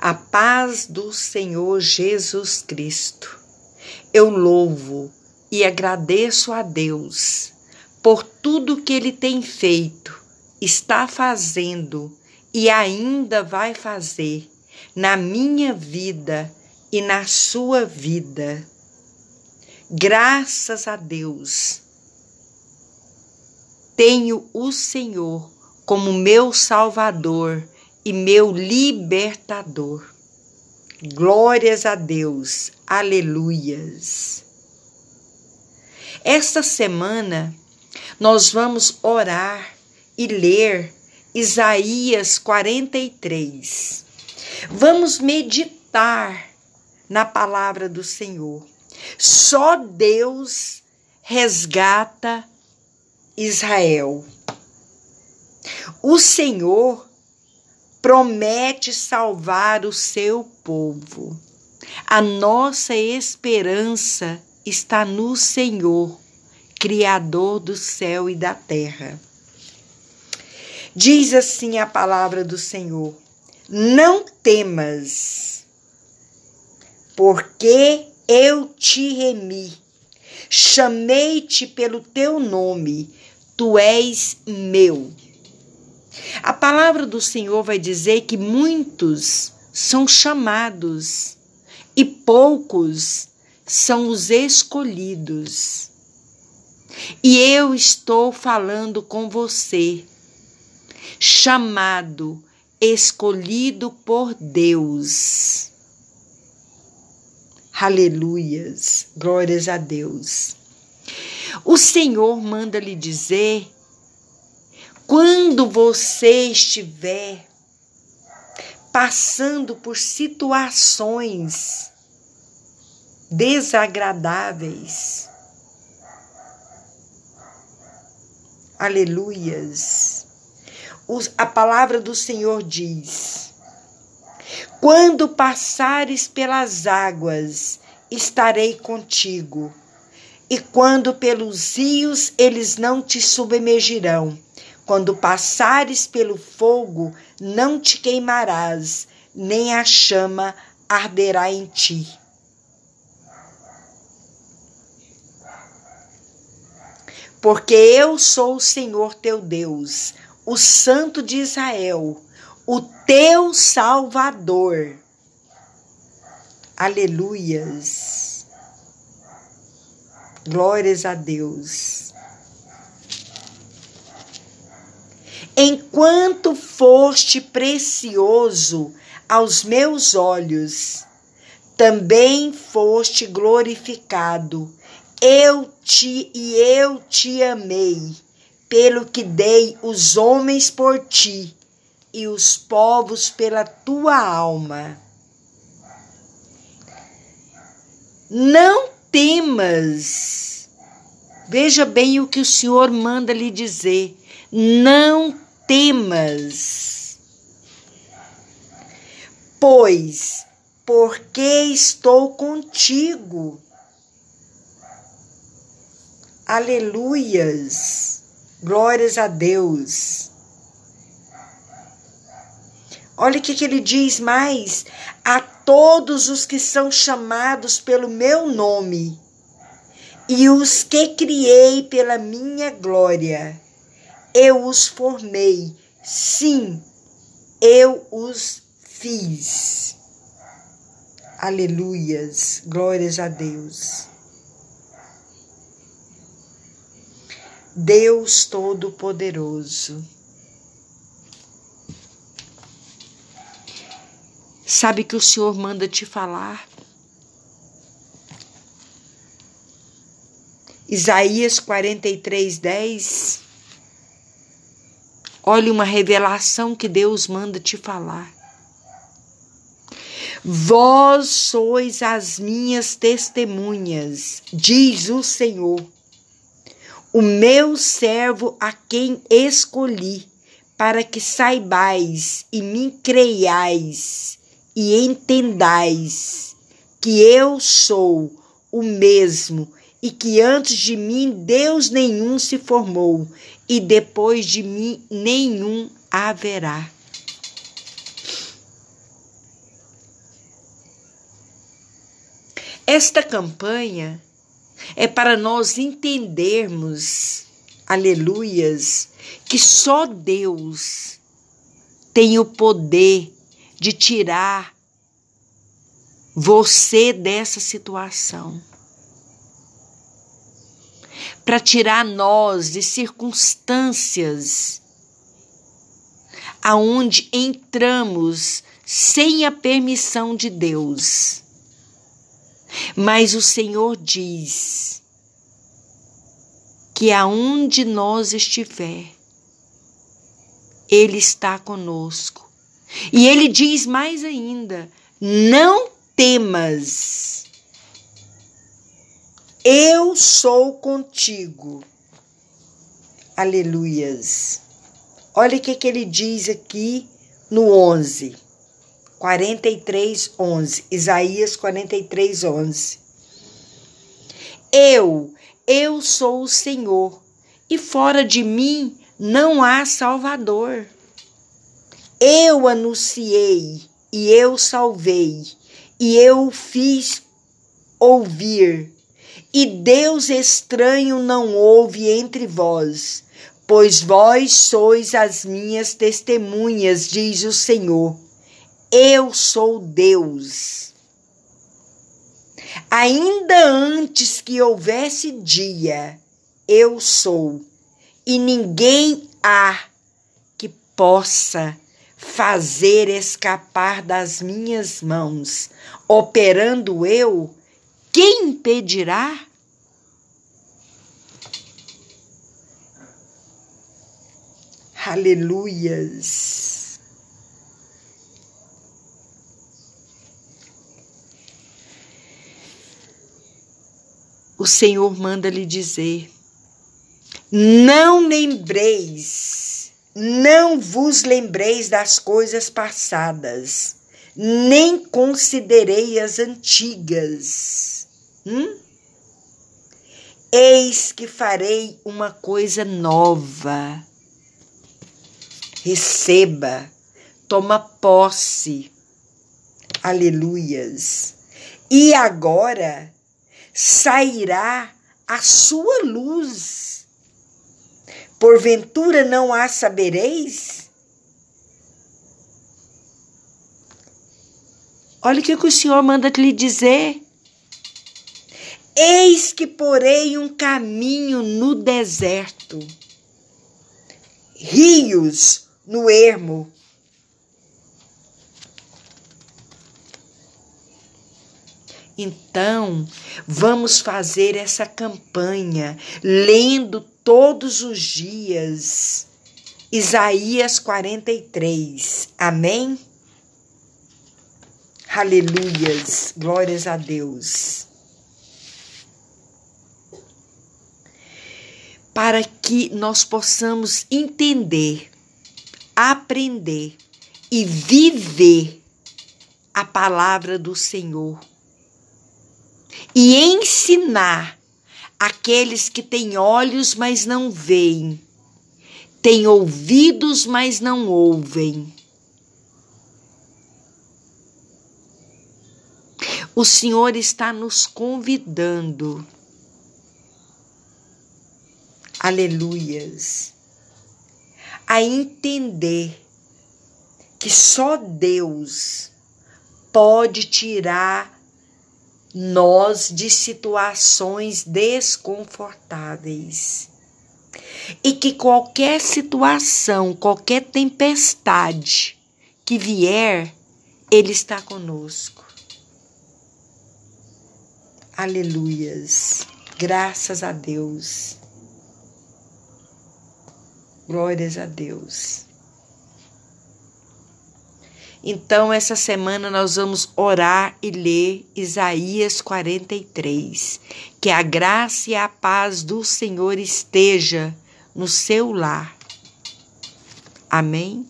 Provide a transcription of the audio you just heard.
A paz do Senhor Jesus Cristo. Eu louvo e agradeço a Deus por tudo que Ele tem feito, está fazendo e ainda vai fazer na minha vida e na sua vida. Graças a Deus, tenho o Senhor como meu Salvador e meu libertador. Glórias a Deus, aleluias. Esta semana nós vamos orar e ler Isaías 43. Vamos meditar na palavra do Senhor. Só Deus resgata Israel. O Senhor promete salvar o seu povo. A nossa esperança está no Senhor, Criador do céu e da terra. Diz assim a palavra do Senhor: Não temas, porque eu te remi, chamei-te pelo teu nome, tu és meu. A palavra do Senhor vai dizer que muitos são chamados e poucos são os escolhidos. E eu estou falando com você, chamado, escolhido por Deus. Aleluias, glórias a Deus. O Senhor manda lhe dizer quando você estiver passando por situações desagradáveis, aleluias, a palavra do Senhor diz: quando passares pelas águas, estarei contigo, e quando pelos rios, eles não te submergirão quando passares pelo fogo, não te queimarás, nem a chama arderá em ti. Porque eu sou o Senhor teu Deus, o Santo de Israel, o teu Salvador. Aleluias. Glórias a Deus. Enquanto foste precioso aos meus olhos, também foste glorificado. Eu te e eu te amei, pelo que dei os homens por ti e os povos pela tua alma. Não temas. Veja bem o que o Senhor manda lhe dizer. Não temas, pois porque estou contigo. Aleluias, glórias a Deus. Olha o que, que ele diz mais: a todos os que são chamados pelo meu nome e os que criei pela minha glória eu os formei, sim, eu os fiz. Aleluias, glórias a Deus. Deus Todo-Poderoso. Sabe que o Senhor manda te falar? Isaías 43, 10 Olhe uma revelação que Deus manda te falar. Vós sois as minhas testemunhas, diz o Senhor, o meu servo a quem escolhi, para que saibais e me creiais e entendais que eu sou o mesmo e que antes de mim Deus nenhum se formou, e depois de mim nenhum haverá. Esta campanha é para nós entendermos, aleluias, que só Deus tem o poder de tirar você dessa situação. Para tirar nós de circunstâncias aonde entramos sem a permissão de Deus. Mas o Senhor diz que aonde nós estiver, Ele está conosco. E Ele diz mais ainda: não temas, eu sou contigo. Aleluias. Olha o que, que ele diz aqui no 11. 43, 11. Isaías 43, 11. Eu, eu sou o Senhor, e fora de mim não há Salvador. Eu anunciei e eu salvei, e eu fiz ouvir. E Deus estranho não houve entre vós, pois vós sois as minhas testemunhas, diz o Senhor. Eu sou Deus. Ainda antes que houvesse dia, eu sou, e ninguém há que possa fazer escapar das minhas mãos. Operando eu, quem impedirá? Aleluias. O Senhor manda lhe dizer: Não lembreis, não vos lembreis das coisas passadas, nem considerei as antigas. Hum? Eis que farei uma coisa nova receba, toma posse. Aleluias. E agora sairá a sua luz. Porventura não a sabereis? Olha o que o Senhor manda lhe dizer. Eis que porei um caminho no deserto, rios no ermo. Então, vamos fazer essa campanha lendo todos os dias Isaías 43. Amém? Aleluias. Glórias a Deus. Para que nós possamos entender aprender e viver a palavra do Senhor e ensinar aqueles que têm olhos, mas não veem, têm ouvidos, mas não ouvem. O Senhor está nos convidando. Aleluias a entender que só Deus pode tirar nós de situações desconfortáveis. E que qualquer situação, qualquer tempestade que vier, Ele está conosco. Aleluias. Graças a Deus. Glórias a Deus. Então, essa semana nós vamos orar e ler Isaías 43. Que a graça e a paz do Senhor esteja no seu lar. Amém?